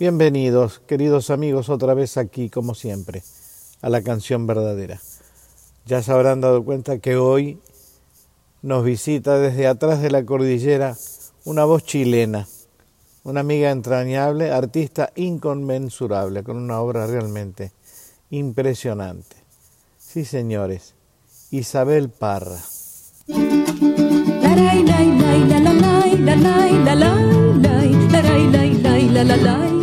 Bienvenidos, queridos amigos, otra vez aquí, como siempre, a la canción verdadera. Ya se habrán dado cuenta que hoy nos visita desde atrás de la cordillera una voz chilena, una amiga entrañable, artista inconmensurable, con una obra realmente impresionante. Sí, señores, Isabel Parra.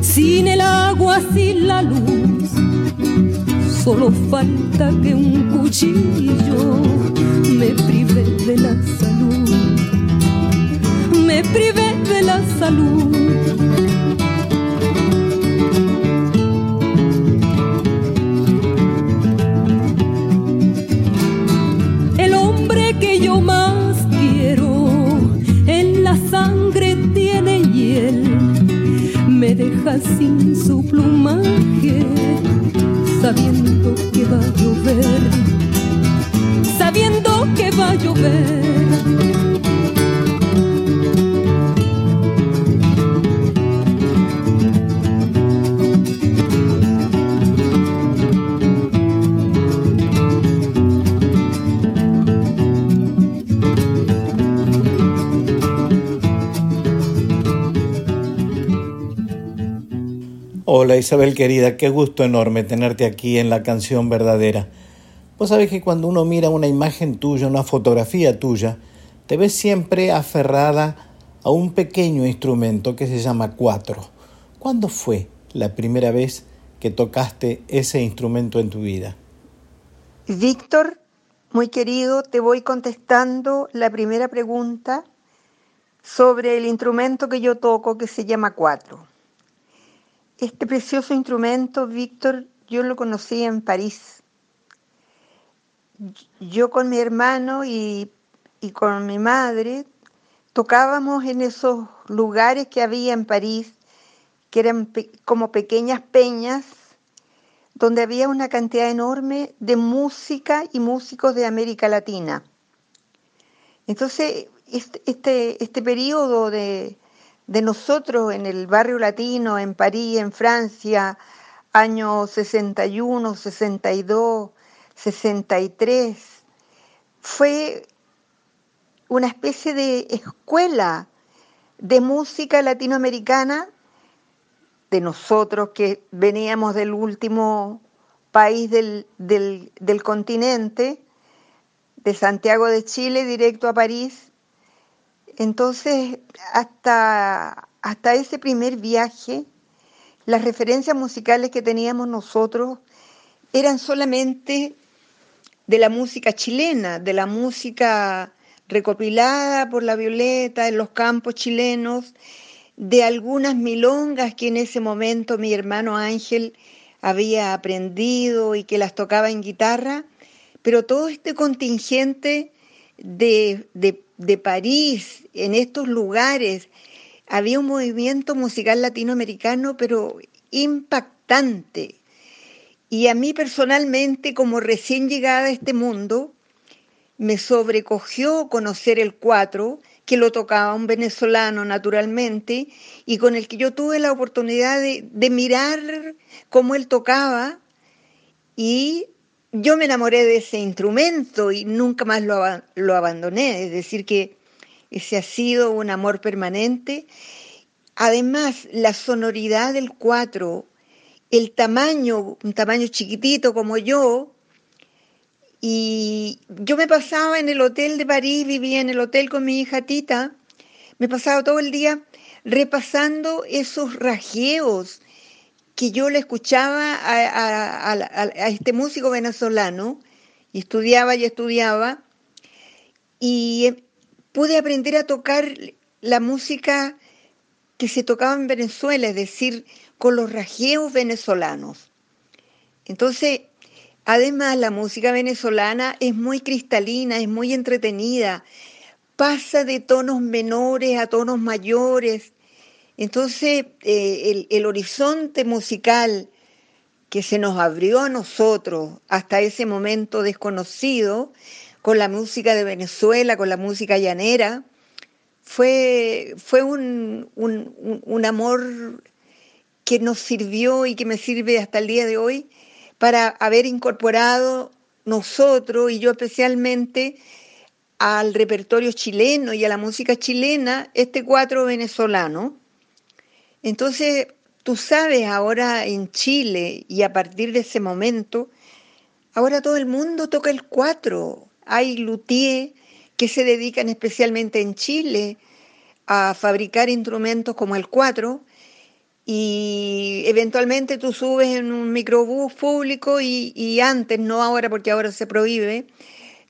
sin el agua, sin la luz. Solo falta que un cuchillo me prive de la salud, me prive de la salud. Su plumaje sabiendo que va a llover, sabiendo que va a llover. Isabel querida, qué gusto enorme tenerte aquí en la canción verdadera. Vos sabés que cuando uno mira una imagen tuya, una fotografía tuya, te ves siempre aferrada a un pequeño instrumento que se llama cuatro. ¿Cuándo fue la primera vez que tocaste ese instrumento en tu vida? Víctor, muy querido, te voy contestando la primera pregunta sobre el instrumento que yo toco que se llama cuatro. Este precioso instrumento, Víctor, yo lo conocí en París. Yo con mi hermano y, y, con mi madre tocábamos en esos lugares que había en París, que eran como pequeñas peñas, donde había una cantidad enorme de música y músicos de América Latina. Entonces, este, este, este periodo de, de nosotros en el barrio latino, en París, en Francia, años 61, 62, 63, fue una especie de escuela de música latinoamericana de nosotros que veníamos del último país del, del, del continente, de Santiago de Chile directo a París, entonces, hasta, hasta ese primer viaje, las referencias musicales que teníamos nosotros eran solamente de la música chilena, de la música recopilada por la Violeta en los campos chilenos, de algunas milongas que en ese momento mi hermano Ángel había aprendido y que las tocaba en guitarra, pero todo este contingente de, de, de París, en estos lugares, había un movimiento musical latinoamericano, pero impactante. Y a mí personalmente, como recién llegada a este mundo, me sobrecogió conocer el cuatro, que lo tocaba un venezolano naturalmente, y con el que yo tuve la oportunidad de, de mirar cómo él tocaba y yo me enamoré de ese instrumento y nunca más lo, abandoné, es decir, que ese ha sido un amor permanente. Además, la sonoridad del cuatro, el tamaño, un tamaño chiquitito como yo, y yo me pasaba en el hotel de París, vivía en el hotel con mi hija Tita, me pasaba todo el día repasando esos rajeos, que yo le escuchaba a, este músico venezolano, y estudiaba y estudiaba, y pude aprender a tocar la música que se tocaba en Venezuela, es decir, con los rajeos venezolanos. Entonces, además la música venezolana es muy cristalina, es muy entretenida, pasa de tonos menores a tonos mayores, entonces, eh, el, horizonte musical que se nos abrió a nosotros hasta ese momento desconocido, con la música de Venezuela, con la música llanera, fue, fue un, un, un amor que nos sirvió y que me sirve hasta el día de hoy para haber incorporado nosotros y yo especialmente al repertorio chileno y a la música chilena este cuatro venezolano entonces, tú sabes ahora en Chile y a partir de ese momento, ahora todo el mundo toca el cuatro. Hay luthier que se dedican especialmente en Chile a fabricar instrumentos como el cuatro y eventualmente tú subes en un microbús público y, antes, no ahora porque ahora se prohíbe,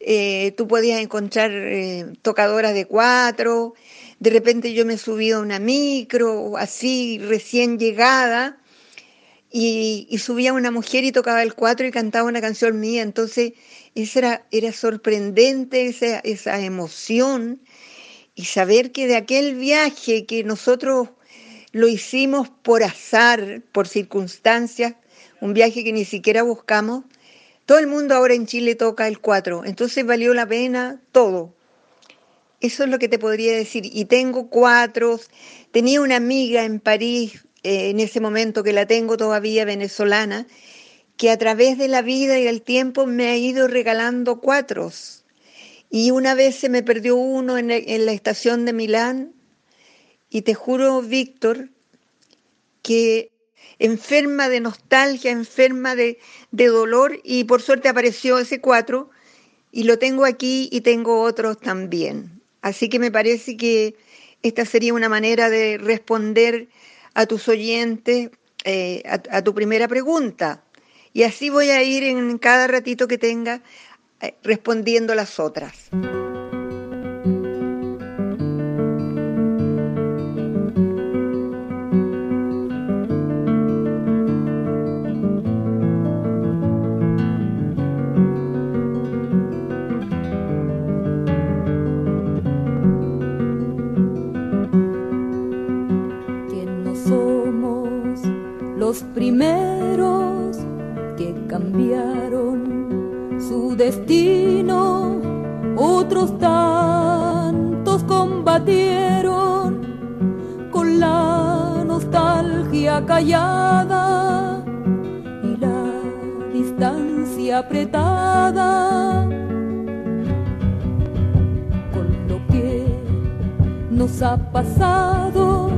eh, tú podías encontrar eh, tocadoras de cuatro, de repente yo me subí a una micro, así recién llegada, y, subía una mujer y tocaba el cuatro y cantaba una canción mía, entonces esa era, era sorprendente esa, esa emoción y saber que de aquel viaje que nosotros lo hicimos por azar, por circunstancias, un viaje que ni siquiera buscamos. Todo el mundo ahora en Chile toca el 4, entonces valió la pena todo. Eso es lo que te podría decir. Y tengo cuatro. Tenía una amiga en París eh, en ese momento que la tengo todavía venezolana, que a través de la vida y el tiempo me ha ido regalando cuatros. Y una vez se me perdió uno en, en la estación de Milán y te juro, Víctor, que enferma de nostalgia, enferma de, dolor, y por suerte apareció ese cuatro, y lo tengo aquí y tengo otros también. Así que me parece que esta sería una manera de responder a tus oyentes eh, a, tu primera pregunta. Y así voy a ir en cada ratito que tenga eh, respondiendo las otras. Primeros que cambiaron su destino, otros tantos combatieron con la nostalgia callada y la distancia apretada. Con lo que nos ha pasado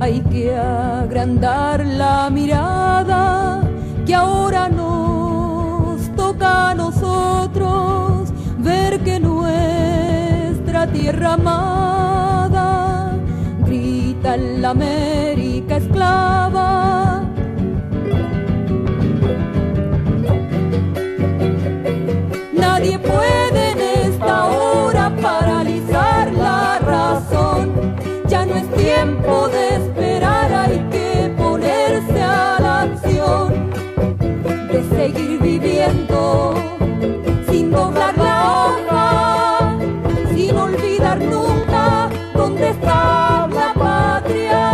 hay que agrandar la mirada que ahora nos toca a nosotros ver que nuestra tierra amada grita en la América esclava. Nadie puede en esta hora paralizar la razón, ya no es tiempo de seguir viviendo sin doblar la hoja, sin olvidar nunca dónde está la patria.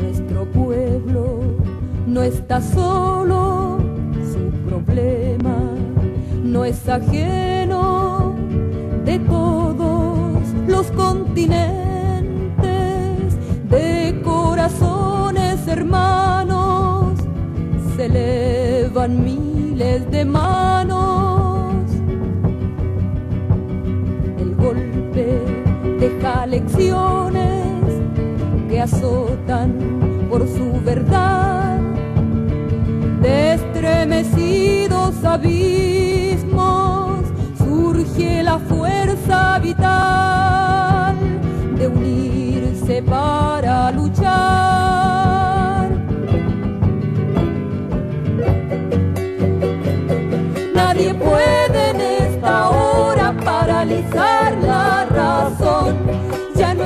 Nuestro pueblo no está solo, su problema no es ajeno de todos los continentes elevan miles de manos. El golpe deja lecciones que azotan por su verdad. De estremecidos abismos surge la fuerza vital de unirse para luchar.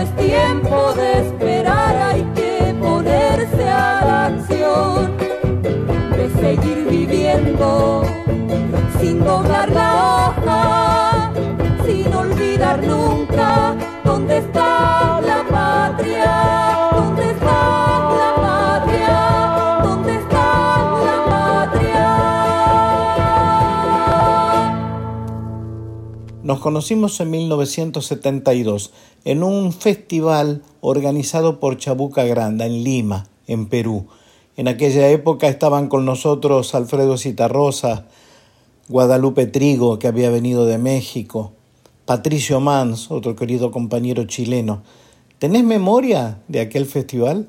Es tiempo de esperar, hay que ponerse a la acción. De seguir viviendo sin doblar la hoja, sin olvidar nunca dónde está la patria, Nos conocimos en 1972 en un festival organizado por Chabuca Granda en Lima, en Perú. En aquella época estaban con nosotros Alfredo Citarrosa, Guadalupe Trigo, que había venido de México, Patricio Mans, otro querido compañero chileno. ¿Tenés memoria de aquel festival?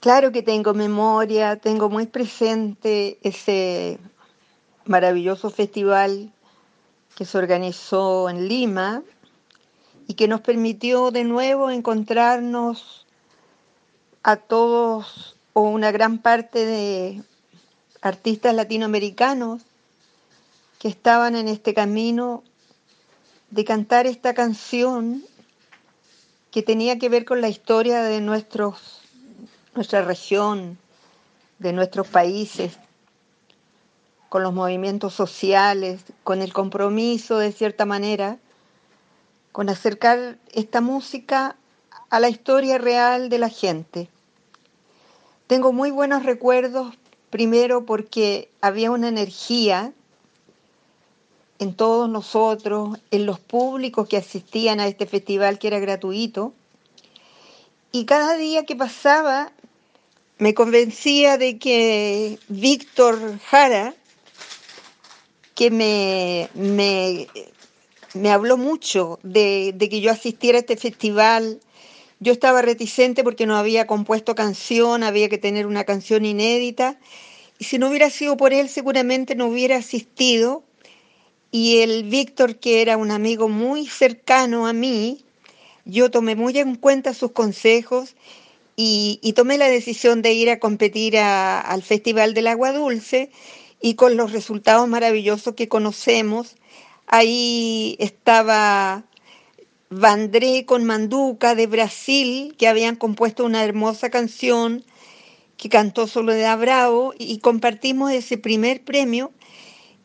Claro que tengo memoria, tengo muy presente ese maravilloso festival que se organizó en Lima y que nos permitió de nuevo encontrarnos a todos o una gran parte de artistas latinoamericanos que estaban en este camino de cantar esta canción que tenía que ver con la historia de nuestros, nuestra región, de nuestros países, con los movimientos sociales, con el compromiso de cierta manera, con acercar esta música a la historia real de la gente. Tengo muy buenos recuerdos, primero porque había una energía en todos nosotros, en los públicos que asistían a este festival que era gratuito. Y cada día que pasaba me convencía de que Víctor Jara, que me, me, me habló mucho de, de, que yo asistiera a este festival. Yo estaba reticente porque no había compuesto canción, había que tener una canción inédita. Y si no hubiera sido por él, seguramente no hubiera asistido y el Víctor, que era un amigo muy cercano a mí, yo tomé muy en cuenta sus consejos y, y tomé la decisión de ir a competir a, al Festival del Agua Dulce y con los resultados maravillosos que conocemos. Ahí estaba Vandré con Manduca de Brasil, que habían compuesto una hermosa canción que cantó Soledad Bravo y compartimos ese primer premio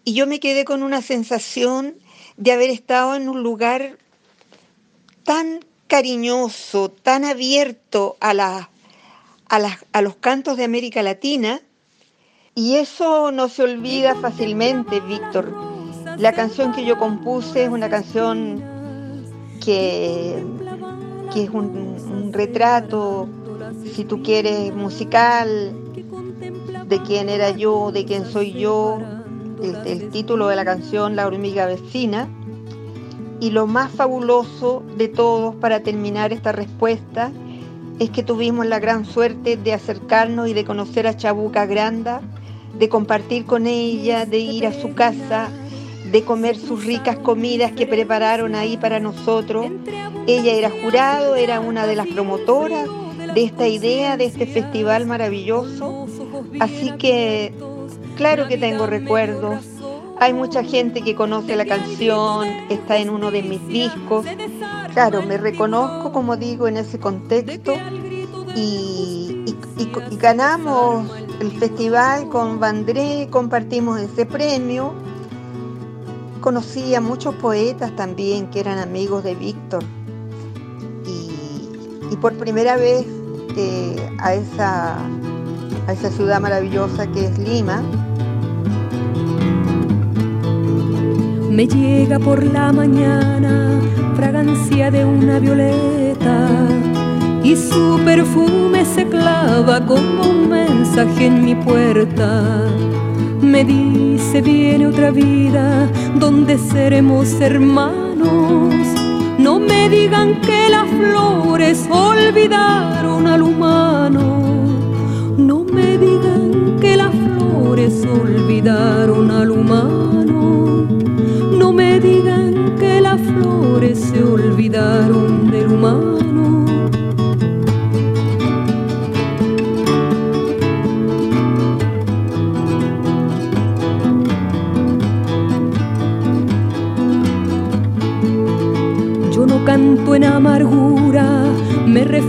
y yo me quedé con una sensación de haber estado en un lugar tan cariñoso, tan abierto a, a, a los cantos de América Latina. Y eso no se olvida fácilmente, Víctor. La canción que yo compuse es una canción que, que es un, retrato, si tú quieres, musical, de quién era yo, de quién soy yo, el, el, título de la canción La hormiga vecina. Y lo más fabuloso de todos para terminar esta respuesta es que tuvimos la gran suerte de acercarnos y de conocer a Chabuca Granda, de compartir con ella, de ir a su casa, de comer sus ricas comidas que prepararon ahí para nosotros. Ella era jurado, era una de las promotoras de esta idea, de este festival maravilloso. Así que Claro que tengo recuerdos. Hay mucha gente que conoce la canción, está en uno de mis discos. Claro, me reconozco, como digo, en ese contexto y, ganamos el festival con Vandré, compartimos ese premio. Conocí a muchos poetas también que eran amigos de Víctor. Y, por primera vez eh, a, esa, a esa ciudad maravillosa que es Lima, Me llega por la mañana fragancia de una violeta y su perfume se clava como un mensaje en mi puerta. Me dice viene otra vida donde seremos hermanos. No me digan que las flores olvidaron al humano. No me digan que las flores olvidaron al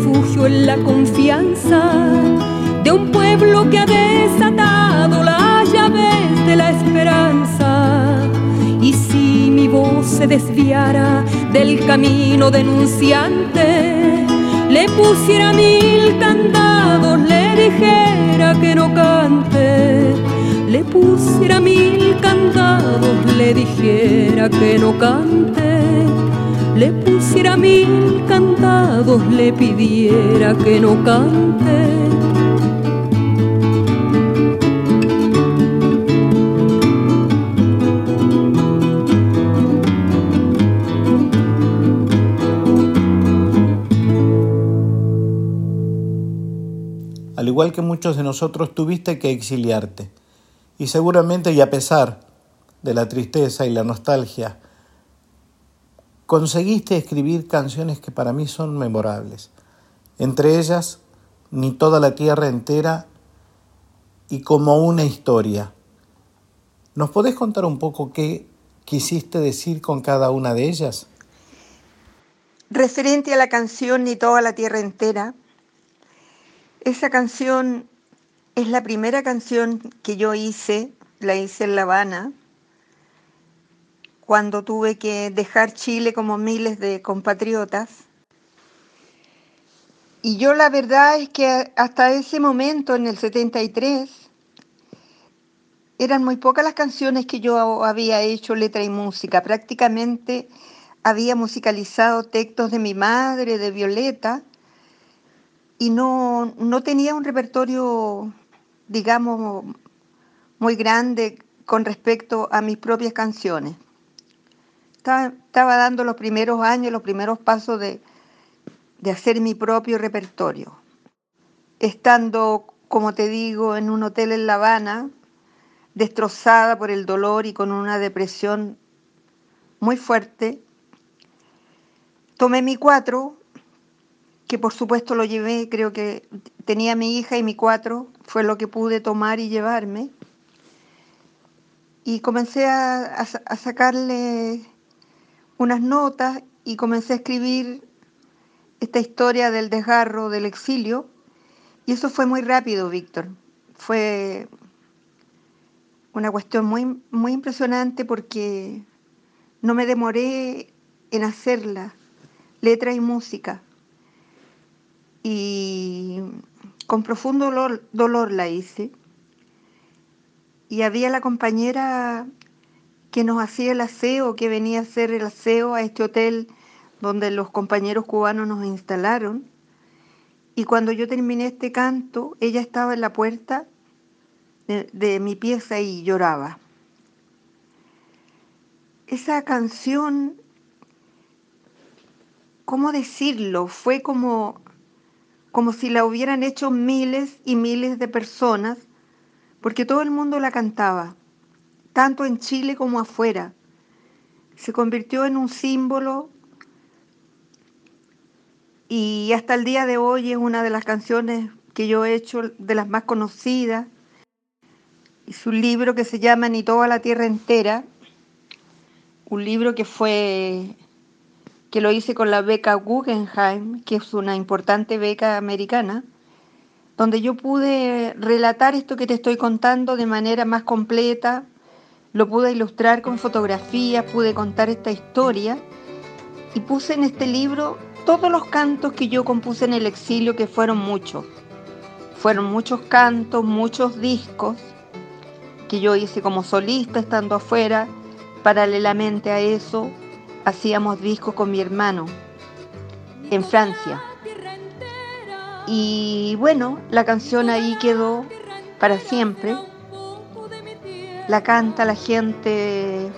refugio en la confianza de un pueblo que ha desatado las llaves de la esperanza. Y si mi voz se desviara del camino denunciante, le pusiera mil candados, le dijera que no cante. Le pusiera mil candados, le dijera que no cante. Pusiera mil candados, le pidiera que no cante. Al igual que muchos de nosotros tuviste que exiliarte. Y seguramente y a pesar de la tristeza y la nostalgia conseguiste escribir canciones que para mí son memorables. Entre ellas, Ni toda la tierra entera y Como una historia. ¿Nos podés contar un poco qué quisiste decir con cada una de ellas? Referente a la canción Ni toda la tierra entera, esa canción es la primera canción que yo hice, la hice en La Habana, cuando tuve que dejar Chile como miles de compatriotas. Y yo la verdad es que hasta ese momento, en el 73, eran muy pocas las canciones que yo había hecho letra y música. Prácticamente había musicalizado textos de mi madre, de Violeta, y no, no tenía un repertorio, digamos, muy grande con respecto a mis propias canciones. Estaba, dando los primeros años, los primeros pasos de, de hacer mi propio repertorio. Estando, como te digo, en un hotel en La Habana, destrozada por el dolor y con una depresión muy fuerte, tomé mi cuatro, que por supuesto lo llevé, creo que tenía mi hija y mi cuatro, fue lo que pude tomar y llevarme, y comencé a, a sacarle unas notas y comencé a escribir esta historia del desgarro, del exilio, y eso fue muy rápido, Víctor. Fue una cuestión muy, muy impresionante porque no me demoré en hacerla, letra y música. Y con profundo dolor, dolor la hice. Y había la compañera que nos hacía el aseo, que venía a hacer el aseo a este hotel donde los compañeros cubanos nos instalaron. Y cuando yo terminé este canto, ella estaba en la puerta de, mi pieza y lloraba. Esa canción, ¿cómo decirlo? Fue como, como si la hubieran hecho miles y miles de personas, porque todo el mundo la cantaba tanto en Chile como afuera. Se convirtió en un símbolo y hasta el día de hoy es una de las canciones que yo he hecho, de las más conocidas. Es un libro que se llama Ni toda la tierra entera, un libro que fue que lo hice con la beca Guggenheim, que es una importante beca americana, donde yo pude relatar esto que te estoy contando de manera más completa, lo pude ilustrar con fotografías, pude contar esta historia y puse en este libro todos los cantos que yo compuse en el exilio, que fueron muchos. Fueron muchos cantos, muchos discos que yo hice como solista estando afuera. Paralelamente a eso, hacíamos discos con mi hermano en Francia. Y bueno, la canción ahí quedó para siempre la canta la gente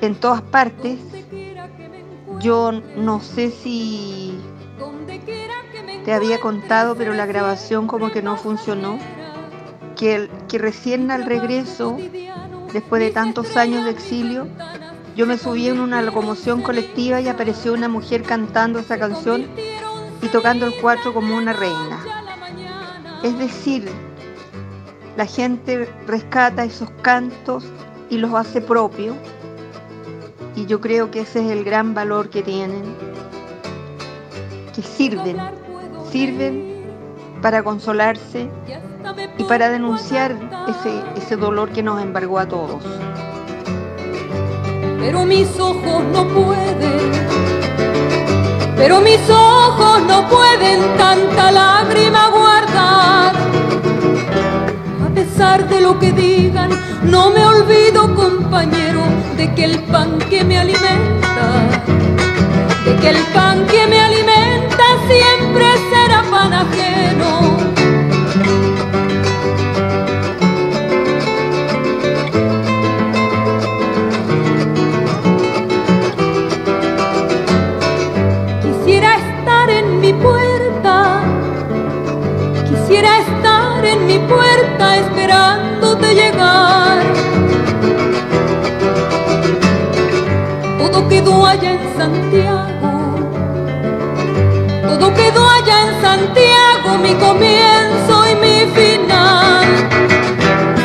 en todas partes. Yo no sé si te había contado, pero la grabación como que no funcionó. Que, que recién al regreso, después de tantos años de exilio, yo me subí en una locomoción colectiva y apareció una mujer cantando esa canción y tocando el cuatro como una reina. Es decir, la gente rescata esos cantos y los hace propios. Y yo creo que ese es el gran valor que tienen, que sirven, sirven para consolarse y para denunciar ese, ese dolor que nos embargó a todos. Pero mis ojos no pueden, pero mis ojos no pueden tanta lágrima guardar de lo que digan, no me olvido, compañero, de que el pan que me alimenta, de que el pan que me alimenta siempre será pan ajeno. Quisiera estar en mi puerta, quisiera estar en mi puerta esperándote llegar. Todo quedó allá en Santiago, todo quedó allá en Santiago, mi comienzo y mi final.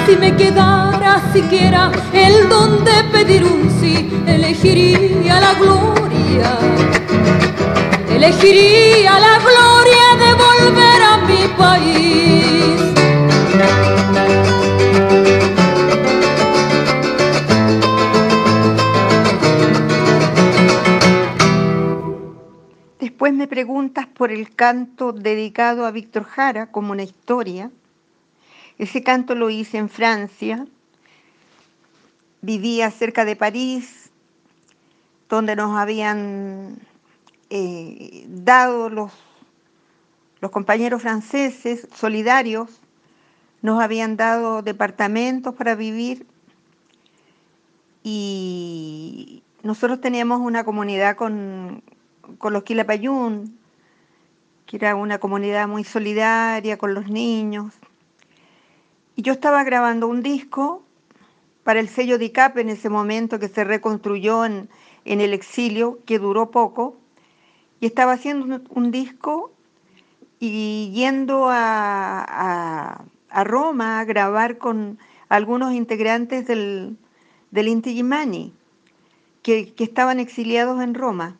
Si me quedara siquiera el don de pedir un sí, elegiría la gloria, elegiría la gloria de volver a mi país. Después me preguntas por el canto dedicado a Víctor Jara como una historia. Ese canto lo hice en Francia. Vivía cerca de París, donde nos habían eh, dado los, los compañeros franceses solidarios, nos habían dado departamentos para vivir y nosotros teníamos una comunidad con, con los Quilapayún, que era una comunidad muy solidaria con los niños. Y yo estaba grabando un disco para el sello DICAP en ese momento que se reconstruyó en, en el exilio, que duró poco. Y estaba haciendo un, disco y yendo a, a, a, Roma a grabar con algunos integrantes del, del Inti Gimani, que, que estaban exiliados en Roma.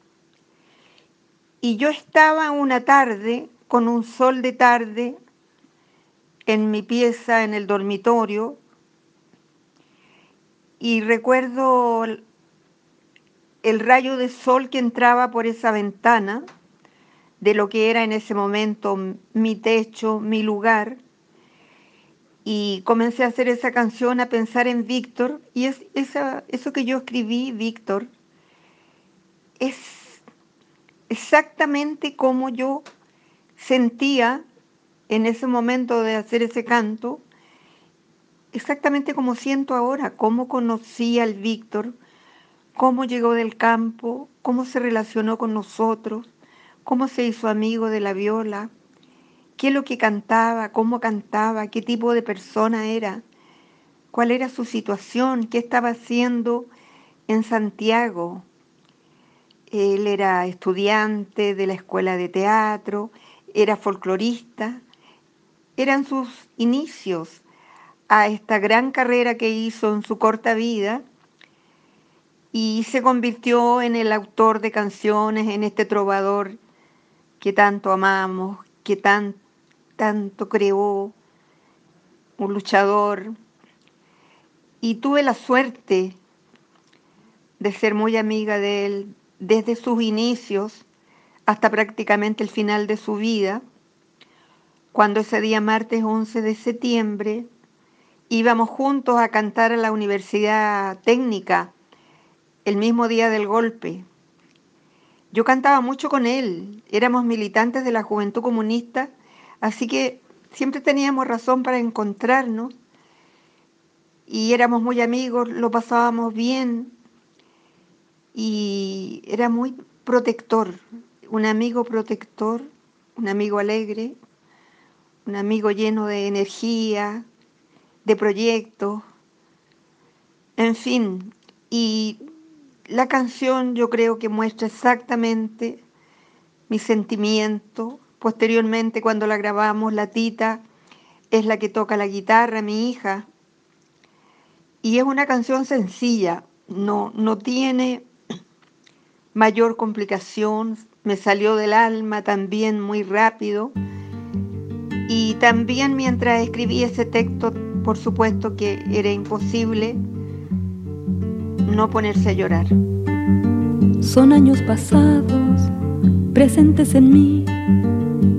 Y yo estaba una tarde, con un sol de tarde, en mi pieza, en el dormitorio, y recuerdo el rayo de sol que entraba por esa ventana de lo que era en ese momento mi techo, mi lugar. Y comencé a hacer esa canción, a pensar en Víctor. Y es, esa, eso que yo escribí, Víctor, es exactamente como yo sentía en ese momento de hacer ese canto, exactamente como siento ahora, cómo conocí al Víctor, cómo llegó del campo, cómo se relacionó con nosotros, cómo se hizo amigo de la viola, qué es lo que cantaba, cómo cantaba, qué tipo de persona era, cuál era su situación, qué estaba haciendo en Santiago, él era estudiante de la escuela de teatro, era folclorista. Eran sus inicios a esta gran carrera que hizo en su corta vida y se convirtió en el autor de canciones, en este trovador que tanto amamos, que tan, tanto creó, un luchador. Y tuve la suerte de ser muy amiga de él, desde sus inicios hasta prácticamente el final de su vida, cuando ese día martes 11 de septiembre íbamos juntos a cantar a la Universidad Técnica el mismo día del golpe. Yo cantaba mucho con él, éramos militantes de la Juventud Comunista, así que siempre teníamos razón para encontrarnos y éramos muy amigos, lo pasábamos bien, y era muy protector, un amigo protector, un amigo alegre, un amigo lleno de energía, de proyectos, en fin, y la canción yo creo que muestra exactamente mi sentimiento. Posteriormente, cuando la grabamos, la tita es la que toca la guitarra, mi hija, y es una canción sencilla, no, no tiene mayor complicación, me salió del alma también muy rápido. Y también mientras escribí ese texto, por supuesto que era imposible no ponerse a llorar. Son años pasados, presentes en mí,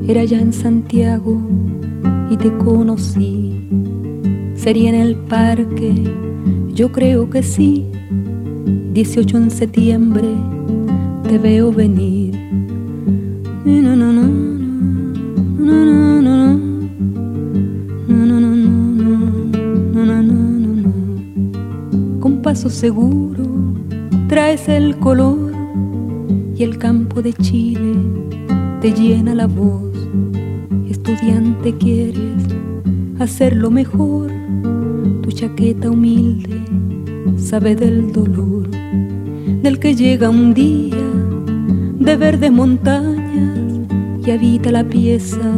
era ya en Santiago y te conocí. Sería en el parque, yo creo que sí, 18 en septiembre te veo venir. Con paso seguro traes el color y el campo de Chile te llena la voz. Estudiante quieres hacerlo mejor, tu chaqueta humilde sabe del dolor del que llega un día de verdes montañas y habita la pieza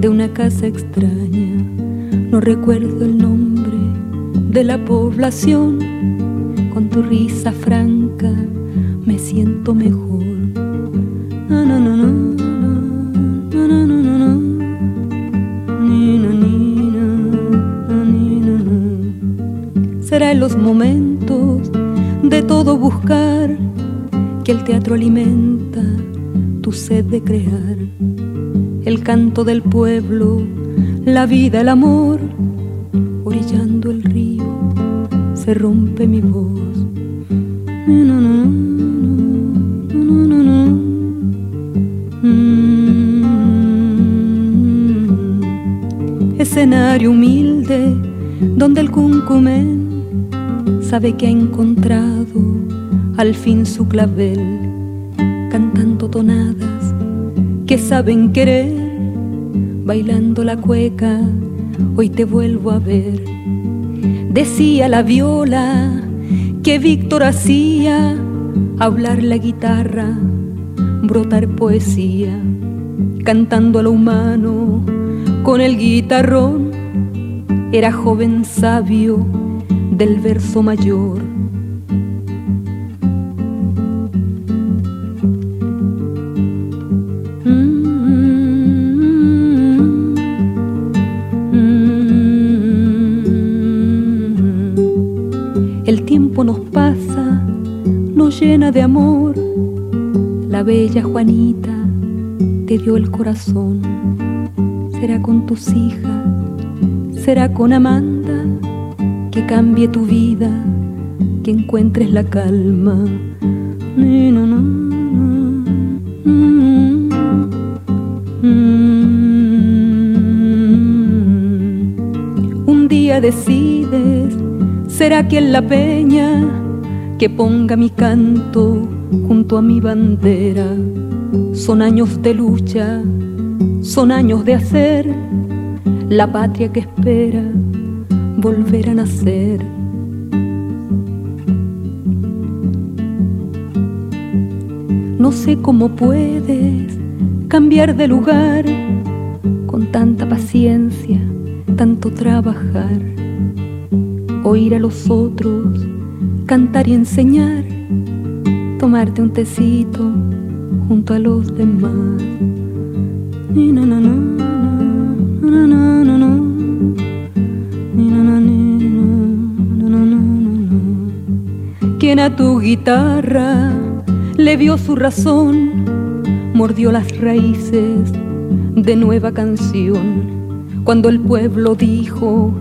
de una casa extraña. No recuerdo el nombre de la población, con tu risa franca me siento mejor. Será en los momentos de todo buscar que el teatro alimenta tu sed de crear. El canto del pueblo, la vida, el amor, orillando el río, se rompe mi voz. Escenario humilde donde el cuncumén sabe que ha encontrado al fin su clavel, saben querer, bailando la cueca, hoy te vuelvo a ver. Decía la viola que Víctor hacía, hablar la guitarra, brotar poesía, cantando a lo humano con el guitarrón. Era joven sabio del verso mayor. La bella Juanita te dio el corazón. Será con tus hijas, será con Amanda que cambie tu vida, que encuentres la calma. Un día decides, será que en la peña que ponga mi canto junto a mi bandera. Son años de lucha, son años de hacer la patria que espera volver a nacer. No sé cómo puedes cambiar de lugar con tanta paciencia, tanto trabajar, oír a los otros, cantar y enseñar, tomarte un tecito junto a los demás. no, no, no, quien a tu guitarra le vio su razón, mordió las raíces de nueva canción. Cuando el pueblo dijo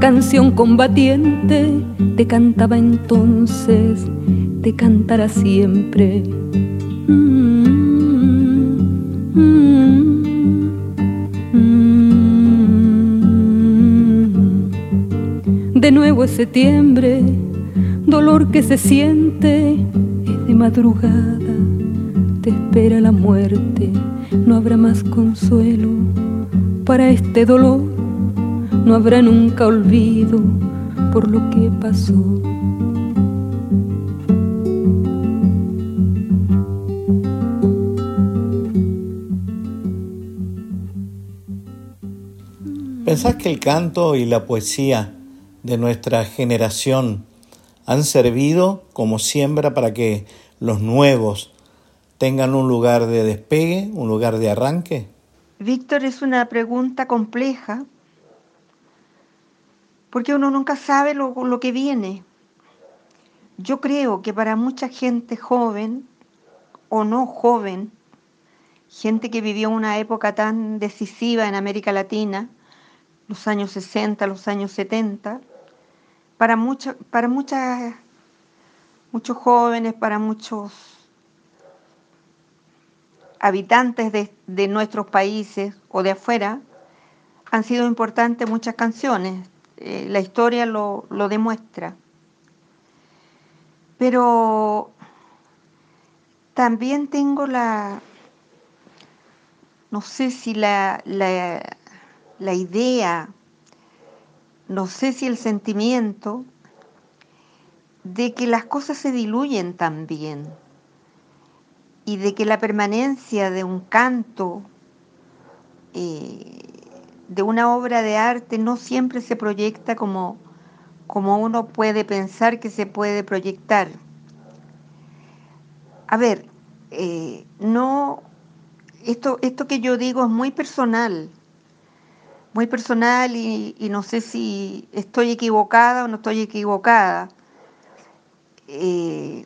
canción combatiente, te cantaba entonces, te cantará siempre. De nuevo es septiembre dolor que se siente es de madrugada, te espera la muerte, no habrá más consuelo para este dolor, no habrá nunca olvido por lo que pasó. ¿Pensás que el canto y la poesía de nuestra generación han servido como siembra para que los nuevos tengan un lugar de despegue, un lugar de arranque? Víctor, es una pregunta compleja porque uno nunca sabe lo, lo, que viene. Yo creo que para mucha gente joven o no joven, gente que vivió una época tan decisiva en América Latina, los años 60, los años 70, para, para muchas, muchos jóvenes, para muchos habitantes de, nuestros países o de afuera, han sido importantes muchas canciones. Eh, la historia lo, demuestra. Pero también tengo la, no sé si la, la idea no sé si el sentimiento de que las cosas se diluyen también y de que la permanencia de un canto, eh, de una obra de arte, no siempre se proyecta como, como uno puede pensar que se puede proyectar. A ver, eh, no, esto, esto que yo digo es muy personal, muy personal y, no sé si estoy equivocada o no estoy equivocada. Eh,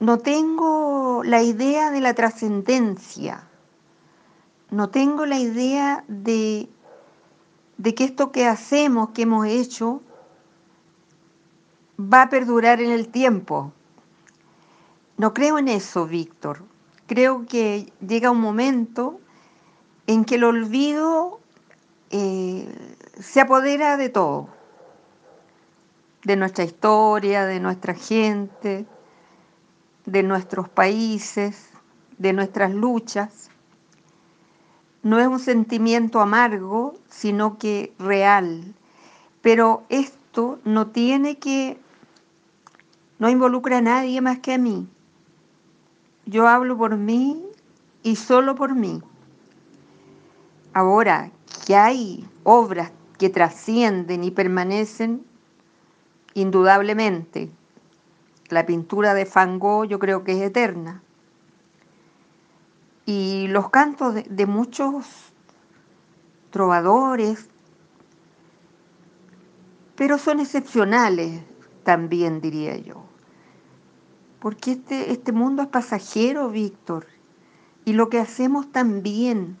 no tengo la idea de la trascendencia, no tengo la idea de, de que esto que hacemos, que hemos hecho, va a perdurar en el tiempo. No creo en eso, Víctor. Creo que llega un momento en que el olvido se apodera de todo, de nuestra historia, de nuestra gente, de nuestros países, de nuestras luchas. No es un sentimiento amargo, sino que real. Pero esto no tiene que, no involucra a nadie más que a mí. Yo hablo por mí y solo por mí. Ahora, que hay obras que trascienden y permanecen, indudablemente. La pintura de Van Gogh yo creo que es eterna. Y los cantos de, muchos trovadores, pero son excepcionales también, diría yo. Porque este, este mundo es pasajero, Víctor, y lo que hacemos también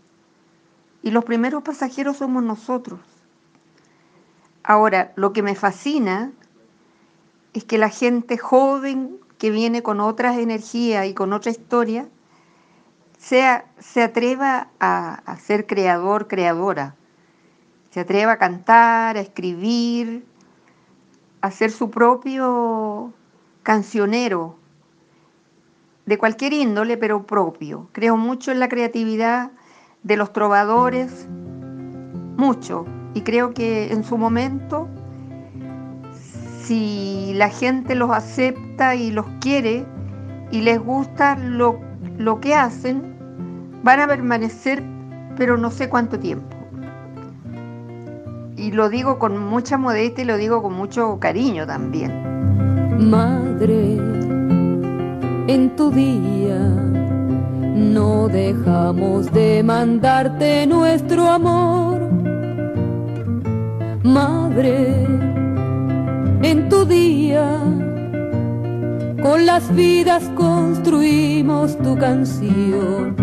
y los primeros pasajeros somos nosotros. Ahora, lo que me fascina es que la gente joven que viene con otras energías y con otra historia, sea, se atreva a, a ser creador, creadora. Se atreva a cantar, a escribir, a ser su propio cancionero, de cualquier índole, pero propio. Creo mucho en la creatividad de los trovadores, mucho. Y creo que en su momento, si la gente los acepta y los quiere y les gusta lo, lo que hacen, van a permanecer, pero no sé cuánto tiempo. Y lo digo con mucha modestia y lo digo con mucho cariño también. Madre, en tu día no dejamos de mandarte nuestro amor. Madre, en tu día, con las vidas construimos tu canción.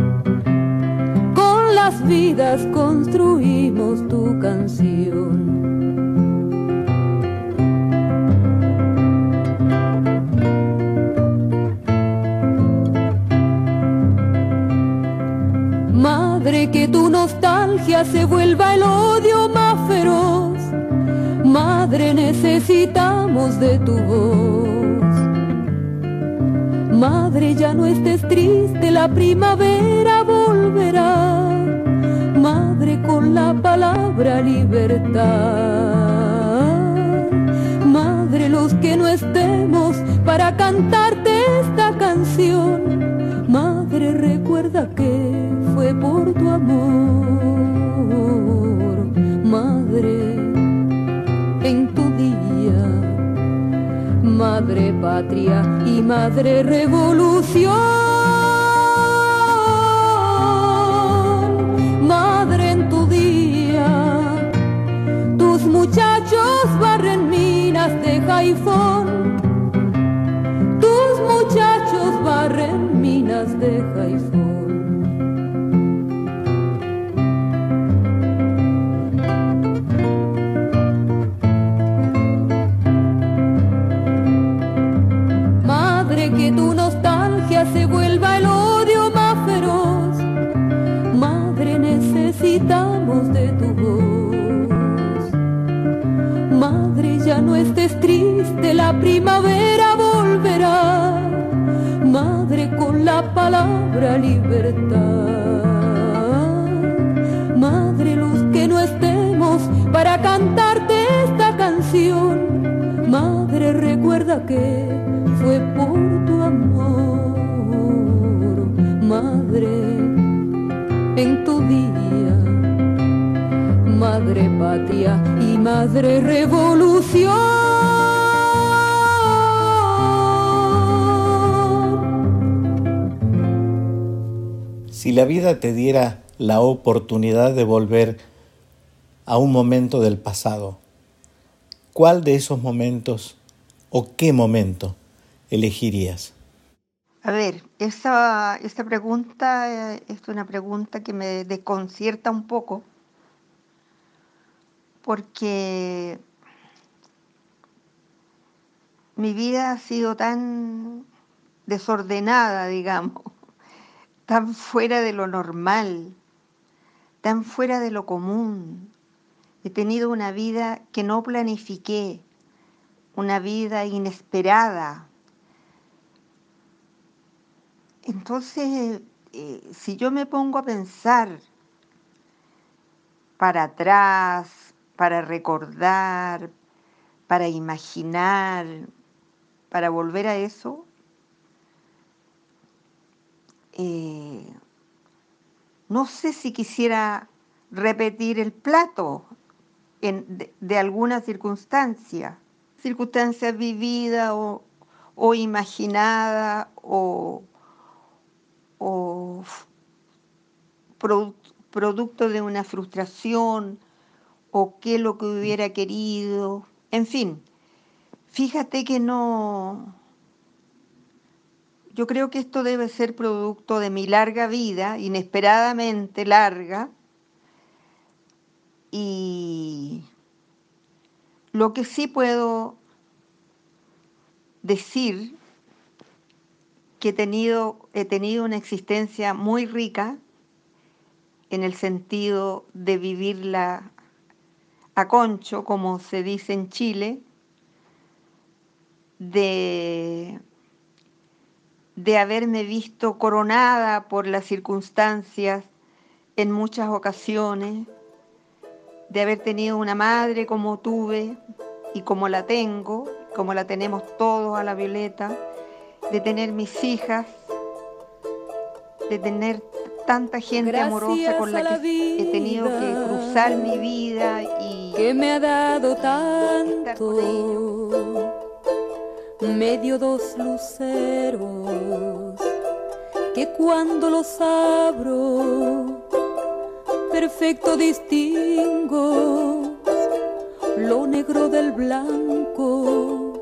Con las vidas construimos tu canción. Tu nostalgia se vuelva el odio más feroz. Madre, necesitamos de tu voz. Madre, ya no estés triste, la primavera volverá. Madre, con la palabra libertad. Madre, los que no estemos para cantarte esta canción. Madre, recuerda que por tu amor, madre, en tu día, madre patria y madre revolución. Madre en tu día, tus muchachos barren minas de jaifón, la primavera volverá, madre con la palabra libertad. Madre, los que no estemos para cantarte esta canción, madre, recuerda que fue por tu amor, madre, en tu día, madre patria y madre revolución. La vida te diera la oportunidad de volver a un momento del pasado, ¿cuál de esos momentos o qué momento elegirías? A ver, esa, esta pregunta eh, es una pregunta que me desconcierta un poco porque mi vida ha sido tan desordenada, digamos, tan fuera de lo normal, tan fuera de lo común. He tenido una vida que no planifiqué, una vida inesperada. Entonces, eh, si yo me pongo a pensar para atrás, para recordar, para imaginar, para volver a eso, eh, no sé si quisiera repetir el plato de, alguna circunstancia, circunstancia vivida o, imaginada o, producto de una frustración o qué es lo que hubiera querido, en fin, fíjate que no, yo creo que esto debe ser producto de mi larga vida, inesperadamente larga, y lo que sí puedo decir que he tenido, he tenido una existencia muy rica en el sentido de vivirla a concho, como se dice en Chile, de de haberme visto coronada por las circunstancias en muchas ocasiones, de haber tenido una madre como tuve y como la tengo, como la tenemos todos a la Violeta, de tener mis hijas, de tener tanta gente amorosa con la que he tenido que cruzar mi vida y que me ha dado tanto medio dos luceros que cuando los abro perfecto distingo lo negro del blanco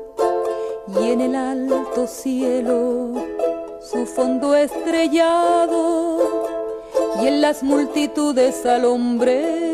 y en el alto cielo su fondo estrellado y en las multitudes al hombre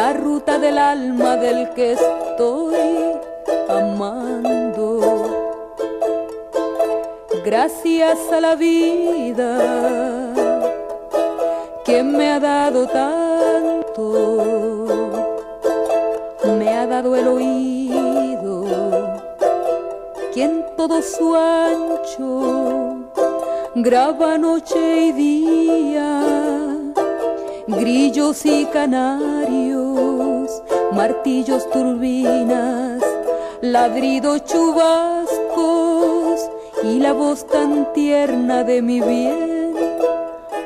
la ruta del alma del que estoy amando. Gracias a la vida que me ha dado tanto, me ha dado el oído, que en todo su ancho graba noche y día grillos y canarios, martillos, turbinas, ladridos, chubascos y la voz tan tierna de mi bien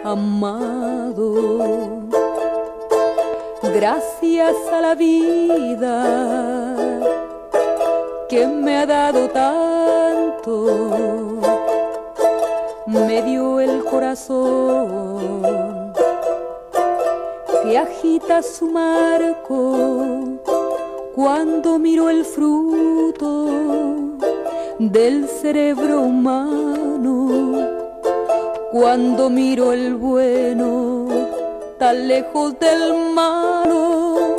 amado. Gracias a la vida que me ha dado tanto, me dio el corazón que agita su marco cuando miro el fruto del cerebro humano, cuando miro el bueno tan lejos del malo,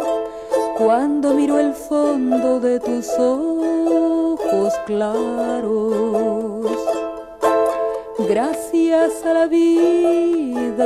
cuando miro el fondo de tus ojos claros. Gracias a la vida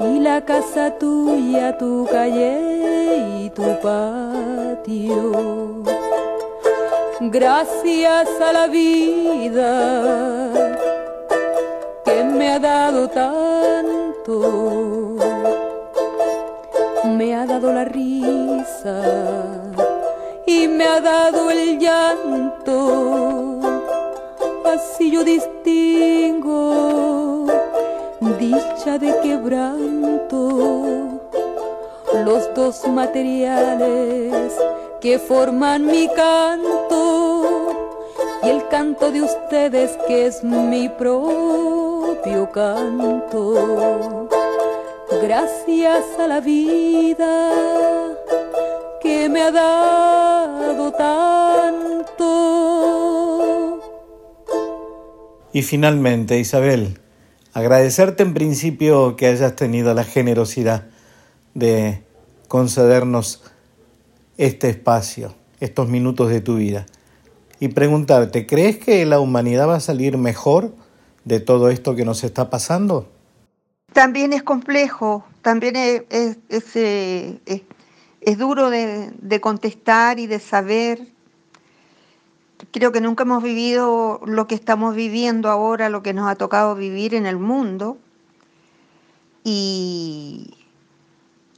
y la casa tuya, tu calle y tu patio. Gracias a la vida que me ha dado tanto, me ha dado la risa y me ha dado el llanto. Así yo distingo dicha de quebranto, los dos materiales que forman mi canto y el canto de ustedes que es mi propio canto. Gracias a la vida que me ha dado tanto. Y finalmente, Isabel, agradecerte en principio que hayas tenido la generosidad de concedernos este espacio, estos minutos de tu vida. Y preguntarte, ¿crees que la humanidad va a salir mejor de todo esto que nos está pasando? También es complejo, también es, es, eh, duro de, contestar y de saber. Creo que nunca hemos vivido lo que estamos viviendo ahora, lo que nos ha tocado vivir en el mundo. Y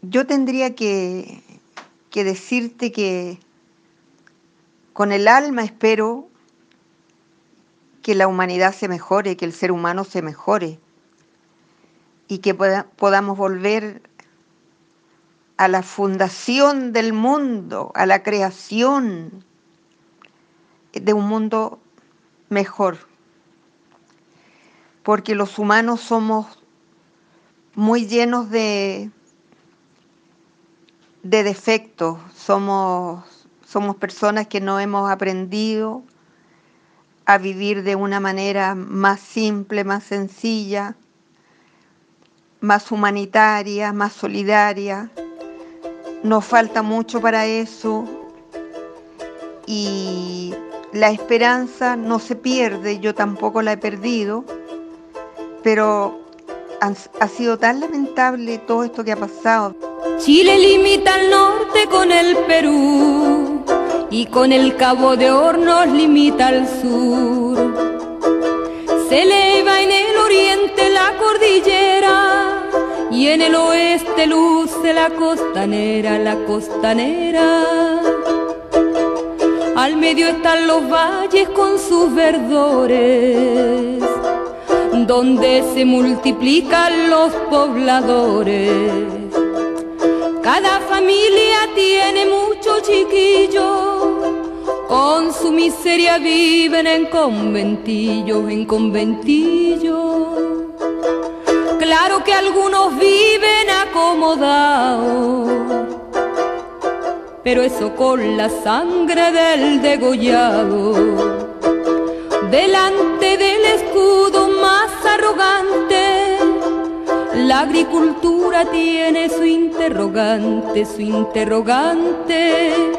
yo tendría que, decirte que con el alma espero que la humanidad se mejore, que el ser humano se mejore y que podamos volver a la fundación del mundo, a la creación de un mundo mejor. Porque los humanos somos muy llenos de, de defectos, somos, somos personas que no hemos aprendido a vivir de una manera más simple, más sencilla, más humanitaria, más solidaria. Nos falta mucho para eso y la esperanza no se pierde, yo tampoco la he perdido, pero ha, sido tan lamentable todo esto que ha pasado. Chile limita al norte con el Perú y con el Cabo de Hornos limita al sur. Se eleva en el oriente la cordillera y en el oeste luce la costanera, la costanera. Al medio están los valles con sus verdores, donde se multiplican los pobladores. Cada familia tiene muchos chiquillos, con su miseria viven en conventillos, en conventillos. Claro que algunos viven acomodados, pero eso con la sangre del degollado. Delante del escudo más arrogante, la agricultura tiene su interrogante, su interrogante.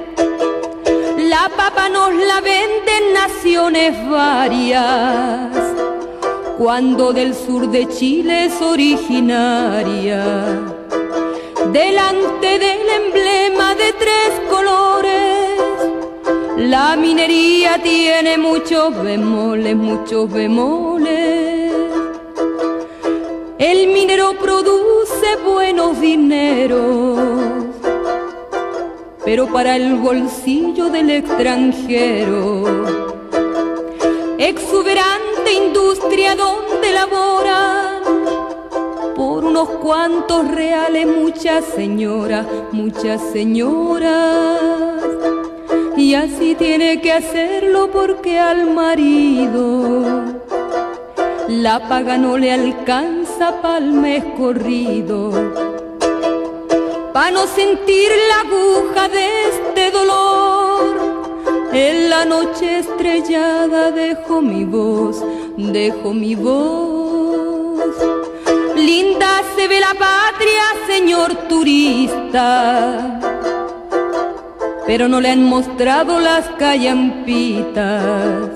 La papa nos la venden naciones varias cuando del sur de Chile es originaria. Delante del emblema de tres colores, la minería tiene muchos bemoles, muchos bemoles. El minero produce buenos dineros, pero para el bolsillo del extranjero exuberante industria donde laboran por unos cuantos reales muchas señoras, muchas señoras. Y así tiene que hacerlo porque al marido la paga no le alcanza pa'l mes corrido. Pa' no sentir la aguja de este dolor, en la noche estrellada dejo mi voz, dejo mi voz. La patria, señor turista pero no le han mostrado las callampitas.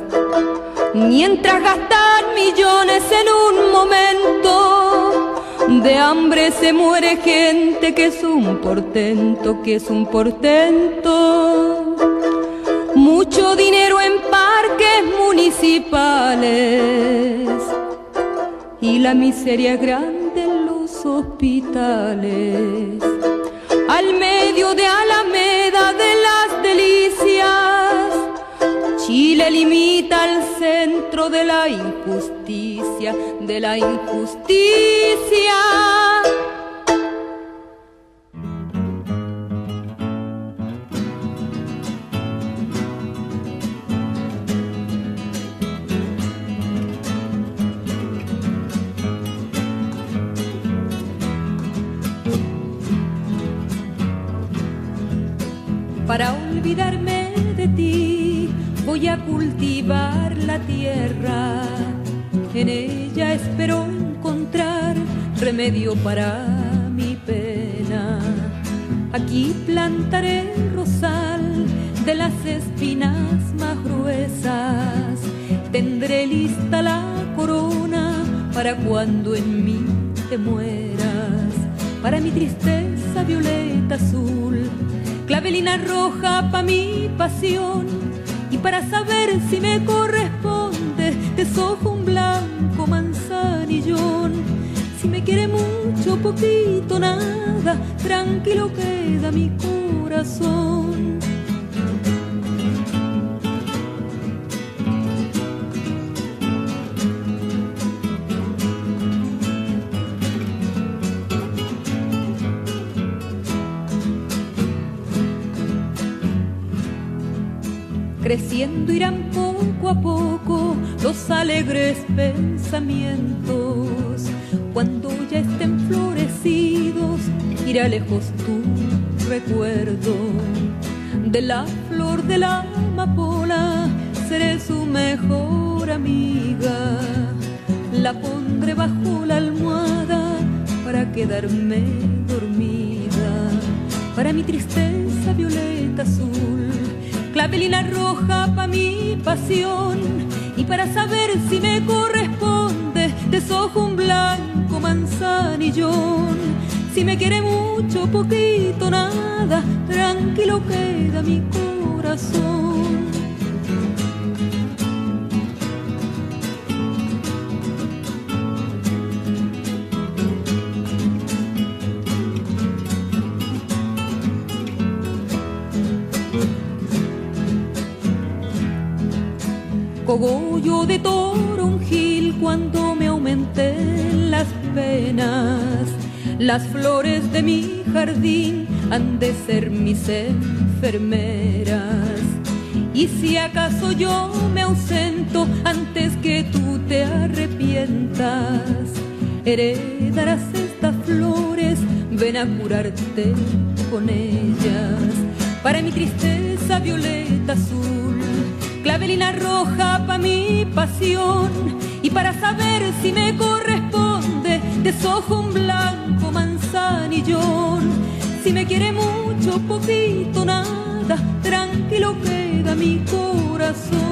Mientras gastan millones en un momento, de hambre se muere gente que es un portento, que es un portento. Mucho dinero en parques municipales y la miseria grande en hospitales al medio de Alameda de las delicias. Chile limita al centro de la injusticia, de la injusticia. Para olvidarme de ti voy a cultivar la tierra. En ella espero encontrar remedio para mi pena. Aquí plantaré el rosal de las espinas más gruesas. Tendré lista la corona para cuando en mí te mueras. Para mi tristeza violeta azul clavelina roja pa' mi pasión y para saber si me corresponde desojo un blanco manzanillón. Si me quiere mucho, poquito, nada, tranquilo queda mi corazón. Creciendo irán poco a poco los alegres pensamientos. Cuando ya estén florecidos, irá lejos tu recuerdo. De la flor de la amapola, seré su mejor amiga. La pondré bajo la almohada para quedarme dormida. Para mi tristeza violeta azul clavelina roja pa' mi pasión y para saber si me corresponde desojo un blanco manzanillón. Si me quiere mucho, poquito, nada, tranquilo queda mi corazón. Cogollo de toronjil cuando me aumenten las penas. Las flores de mi jardín han de ser mis enfermeras. Y si acaso yo me ausento antes que tú te arrepientas, heredarás estas flores, ven a curarte con ellas. Para mi tristeza violeta azul clavelina roja pa' mi pasión y para saber si me corresponde desojo un blanco manzanillón. Si me quiere mucho, poquito, nada, tranquilo queda mi corazón.